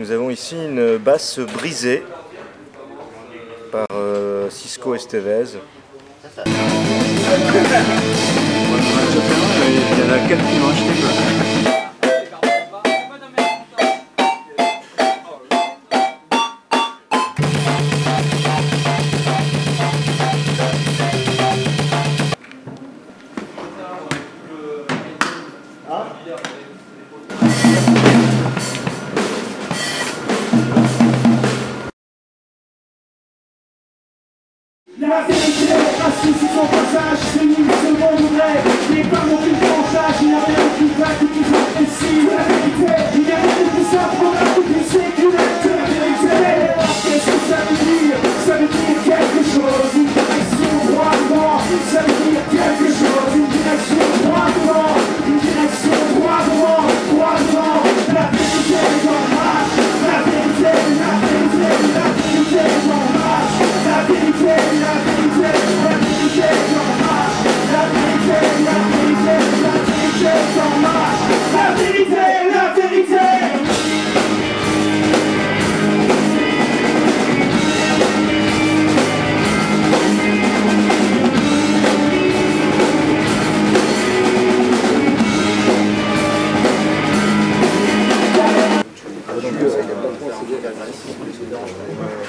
nous avons ici une basse brisée par euh, Cisco Estevez. Na ATT, assiste sua passagem, sem mim, seu novo rei. précédent.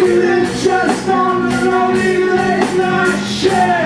Just on the lonely late night shift.